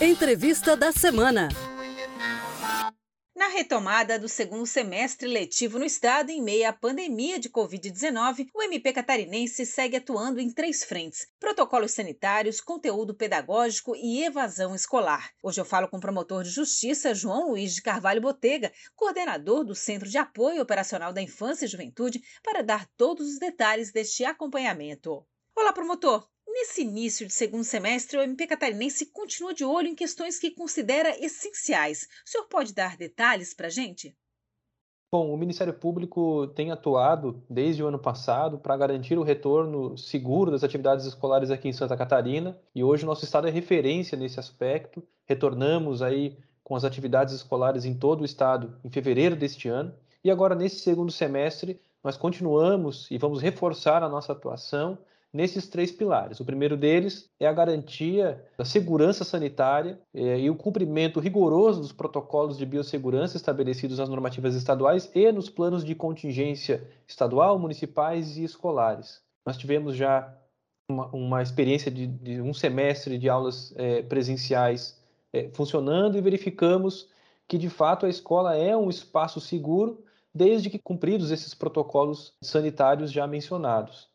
Entrevista da semana. Na retomada do segundo semestre letivo no estado em meio à pandemia de Covid-19, o MP catarinense segue atuando em três frentes: protocolos sanitários, conteúdo pedagógico e evasão escolar. Hoje eu falo com o promotor de justiça João Luiz de Carvalho Botega, coordenador do Centro de Apoio Operacional da Infância e Juventude, para dar todos os detalhes deste acompanhamento. Olá, promotor! Nesse início de segundo semestre, o MP catarinense continua de olho em questões que considera essenciais. O senhor pode dar detalhes para a gente? Bom, o Ministério Público tem atuado desde o ano passado para garantir o retorno seguro das atividades escolares aqui em Santa Catarina e hoje o nosso estado é referência nesse aspecto. Retornamos aí com as atividades escolares em todo o estado em fevereiro deste ano e agora nesse segundo semestre nós continuamos e vamos reforçar a nossa atuação nesses três pilares. O primeiro deles é a garantia da segurança sanitária eh, e o cumprimento rigoroso dos protocolos de biossegurança estabelecidos nas normativas estaduais e nos planos de contingência estadual, municipais e escolares. Nós tivemos já uma, uma experiência de, de, um semestre de aulas eh, presenciais eh, funcionando e verificamos que, de fato, a escola é um espaço seguro desde que cumpridos esses protocolos sanitários já mencionados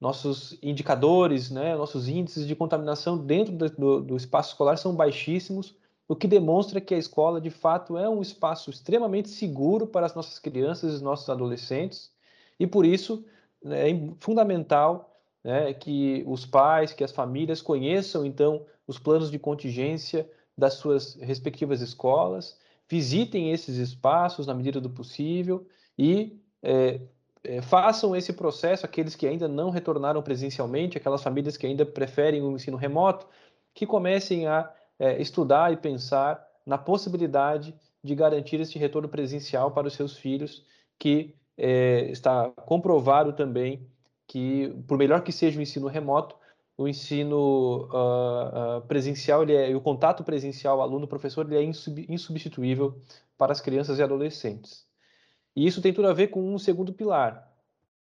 nossos indicadores, né, nossos índices de contaminação dentro do, do, espaço escolar são baixíssimos, o que demonstra que a escola, de fato, é um espaço extremamente seguro para as nossas crianças e nossos adolescentes, e por isso né, é fundamental né, que os pais, que as famílias conheçam, então, os planos de contingência das suas respectivas escolas, visitem esses espaços na medida do possível e é, é, façam esse processo, aqueles que ainda não retornaram presencialmente, aquelas famílias que ainda preferem o ensino remoto, que comecem a é, estudar e pensar na possibilidade de garantir esse retorno presencial para os seus filhos, que é, está comprovado também que, por melhor que seja o ensino remoto, o ensino uh, uh, presencial ele é, o contato presencial aluno-professor ele é insub, insubstituível para as crianças e adolescentes. E isso tem tudo a ver com um segundo pilar,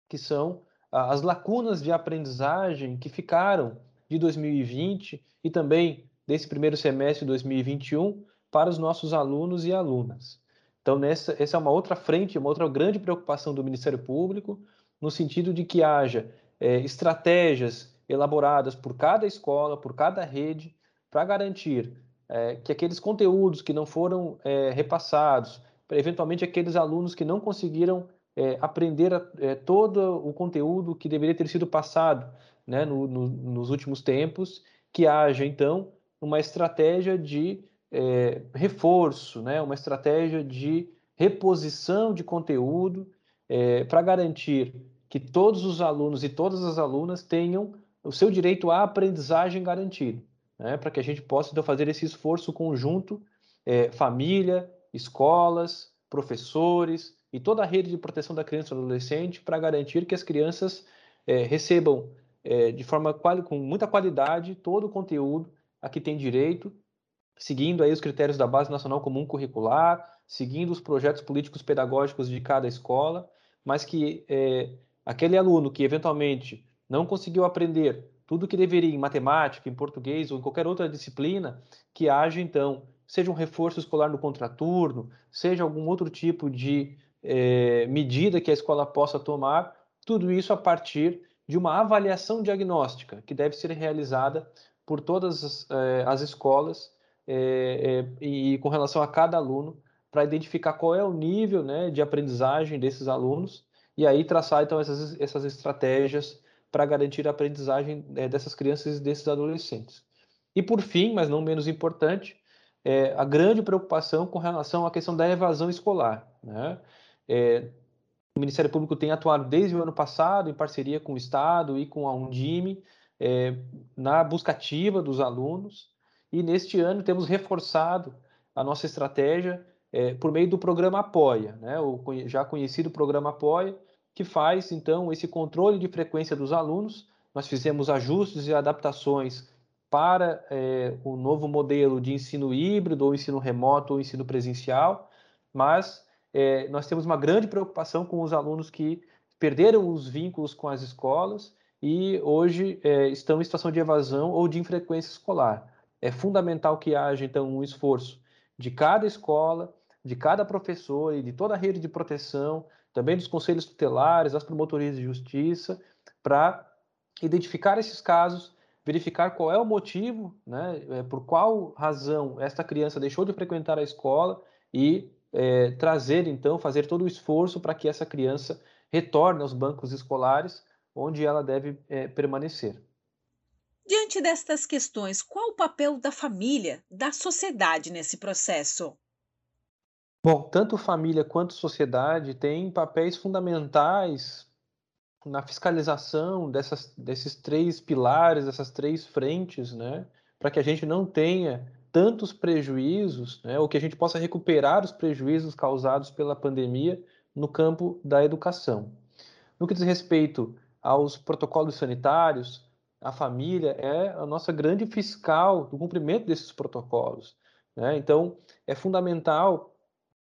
que são as lacunas de aprendizagem que ficaram de 2020 e também desse primeiro semestre de 2021 para os nossos alunos e alunas. Então, nessa, essa é uma outra frente, uma outra grande preocupação do Ministério Público, no sentido de que haja é, estratégias elaboradas por cada escola, por cada rede, para garantir é, que aqueles conteúdos que não foram é, repassados, eventualmente aqueles alunos que não conseguiram é, aprender a, é, todo o conteúdo que deveria ter sido passado né, no, no, nos últimos tempos, que haja então uma estratégia de é, reforço, né, uma estratégia de reposição de conteúdo é, para garantir que todos os alunos e todas as alunas tenham o seu direito à aprendizagem garantido, né, para que a gente possa então fazer esse esforço conjunto, é, família, escolas, professores e toda a rede de proteção da criança e do adolescente para garantir que as crianças é, recebam é, de forma com muita qualidade todo o conteúdo a que tem direito, seguindo aí os critérios da Base Nacional Comum Curricular, seguindo os projetos políticos pedagógicos de cada escola, mas que é, aquele aluno que eventualmente não conseguiu aprender tudo o que deveria em matemática, em português ou em qualquer outra disciplina, que haja então seja um reforço escolar no contraturno, seja algum outro tipo de é, medida que a escola possa tomar, tudo isso a partir de uma avaliação diagnóstica que deve ser realizada por todas as, é, as escolas é, e com relação a cada aluno para identificar qual é o nível né, de aprendizagem desses alunos e aí traçar então essas, essas estratégias para garantir a aprendizagem dessas crianças e desses adolescentes. E por fim, mas não menos importante, é, a grande preocupação com relação à questão da evasão escolar. Né? É, o Ministério Público tem atuado desde o ano passado, em parceria com o Estado e com a Undime, é, na busca ativa dos alunos, e neste ano temos reforçado a nossa estratégia é, por meio do programa Apoia, né? o já conhecido programa Apoia, que faz então esse controle de frequência dos alunos. Nós fizemos ajustes e adaptações para é, o novo modelo de ensino híbrido, ou ensino remoto, ou ensino presencial, mas é, nós temos uma grande preocupação com os alunos que perderam os vínculos com as escolas e hoje é, estão em situação de evasão ou de infrequência escolar. É fundamental que haja, então, um esforço de cada escola, de cada professor e de toda a rede de proteção, também dos conselhos tutelares, das promotorias de justiça, para identificar esses casos, verificar qual é o motivo, né, é, por qual razão esta criança deixou de frequentar a escola e é, trazer, então, fazer todo o esforço para que essa criança retorne aos bancos escolares, onde ela deve é, permanecer. Diante destas questões, qual o papel da família, da sociedade nesse processo? Bom, tanto família quanto sociedade têm papéis fundamentais na fiscalização dessas, desses três pilares, dessas três frentes, né, para que a gente não tenha tantos prejuízos, né, ou que a gente possa recuperar os prejuízos causados pela pandemia no campo da educação. No que diz respeito aos protocolos sanitários, a família é a nossa grande fiscal do cumprimento desses protocolos. Né? Então, é fundamental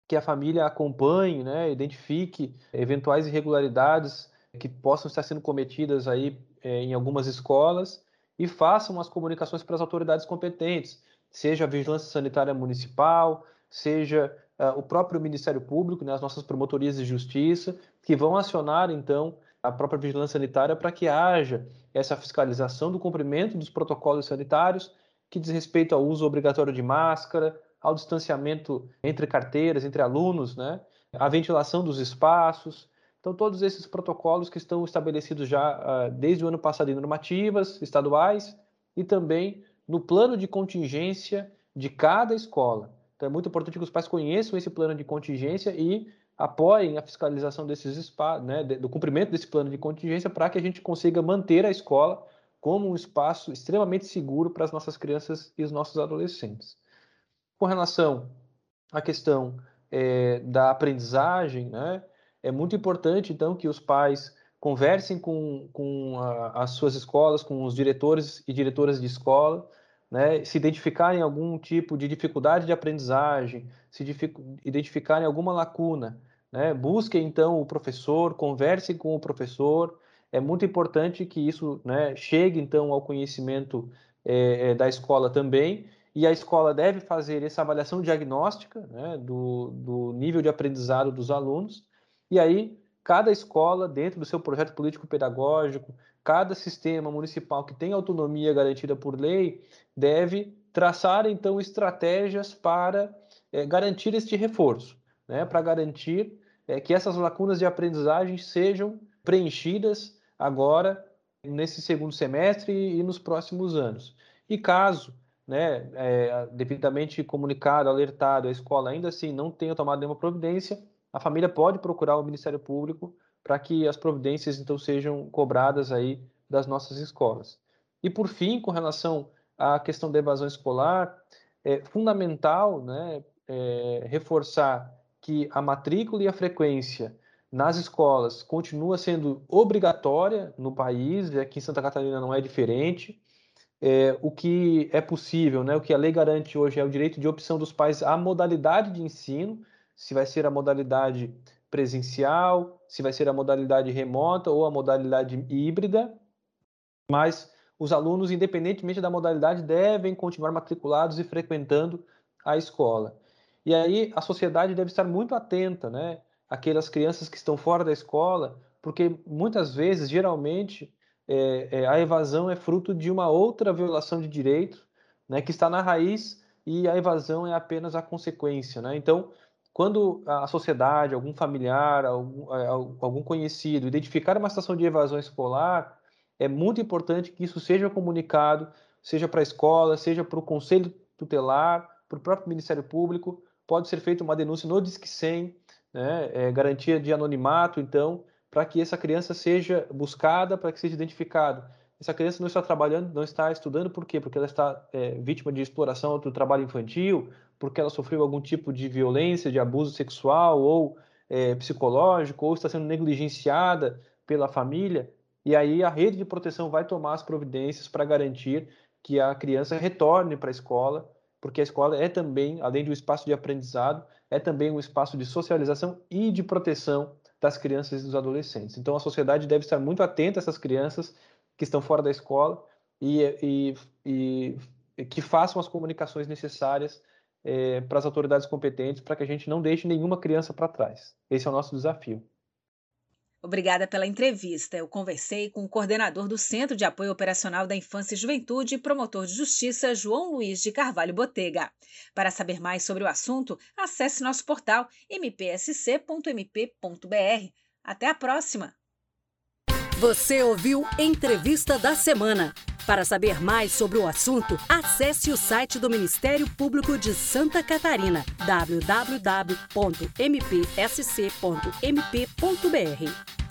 que a família acompanhe, né, identifique eventuais irregularidades que possam estar sendo cometidas aí é, em algumas escolas e façam as comunicações para as autoridades competentes, seja a Vigilância Sanitária Municipal, seja uh, o próprio Ministério Público, né, as nossas promotorias de justiça, que vão acionar então a própria vigilância sanitária para que haja essa fiscalização do cumprimento dos protocolos sanitários que diz respeito ao uso obrigatório de máscara, ao distanciamento entre carteiras, entre alunos, né? a ventilação dos espaços. Então, todos esses protocolos que estão estabelecidos já uh, desde o ano passado em normativas estaduais e também no plano de contingência de cada escola. Então, é muito importante que os pais conheçam esse plano de contingência e apoiem a fiscalização desses espaços, né, do cumprimento desse plano de contingência para que a gente consiga manter a escola como um espaço extremamente seguro para as nossas crianças e os nossos adolescentes. Com relação à questão é, da aprendizagem, né, é muito importante, então, que os pais conversem com, com a, as suas escolas, com os diretores e diretoras de escola, né, se identificarem algum tipo de dificuldade de aprendizagem, se identificarem alguma lacuna, né, busquem então o professor, conversem com o professor. É muito importante que isso né, chegue então ao conhecimento é, da escola também. E a escola deve fazer essa avaliação diagnóstica né, do, do nível de aprendizado dos alunos, e aí cada escola, dentro do seu projeto político-pedagógico, cada sistema municipal que tem autonomia garantida por lei, deve traçar então estratégias para é, garantir este reforço, né, para garantir é, que essas lacunas de aprendizagem sejam preenchidas agora nesse segundo semestre e, nos próximos anos. E caso né, é, devidamente comunicado, alertado, a escola ainda assim não tenha tomado nenhuma providência, a família pode procurar o Ministério Público para que as providências então sejam cobradas aí das nossas escolas. E por fim, com relação à questão da evasão escolar, é fundamental né, é, reforçar que a matrícula e a frequência nas escolas continua sendo obrigatória no país, e aqui em Santa Catarina não é diferente é, o que é possível, né? o que a lei garante hoje é o direito de opção dos pais à modalidade de ensino, se vai ser a modalidade presencial, se vai ser a modalidade remota ou a modalidade híbrida, mas os alunos, independentemente da modalidade, devem continuar matriculados e frequentando a escola. E aí a sociedade deve estar muito atenta, né? Aquelas crianças que estão fora da escola, porque muitas vezes, geralmente, é, é, a evasão é fruto de uma outra violação de direito, né, que está na raiz e a evasão é apenas a consequência. Né? Então, quando a sociedade, algum familiar, algum, é, algum conhecido identificar uma situação de evasão escolar, é muito importante que isso seja comunicado, seja para a escola, seja para o conselho tutelar, para o próprio Ministério Público. Pode ser feita uma denúncia no Disque 100, né? é, garantia de anonimato, então, para que essa criança seja buscada, para que seja identificado. Essa criança não está trabalhando, não está estudando, por quê? Porque ela está é, vítima de exploração do trabalho infantil, porque ela sofreu algum tipo de violência, de abuso sexual ou é, psicológico, ou está sendo negligenciada pela família. E aí a rede de proteção vai tomar as providências para garantir que a criança retorne para a escola, porque a escola é também, além de um espaço de aprendizado, é também um espaço de socialização e de proteção das crianças e dos adolescentes. Então a sociedade deve estar muito atenta a essas crianças, que estão fora da escola e, e, e que façam as comunicações necessárias é, para as autoridades competentes para que a gente não deixe nenhuma criança para trás. Esse é o nosso desafio. Obrigada pela entrevista. Eu conversei com o coordenador do Centro de Apoio Operacional da Infância e Juventude e promotor de justiça, João Luiz de Carvalho Botega. Para saber mais sobre o assunto, acesse nosso portal mpsc.mp.br. Até a próxima! Você ouviu Entrevista da Semana. Para saber mais sobre o assunto, acesse o site do Ministério Público de Santa Catarina, www.mpsc.mp.br.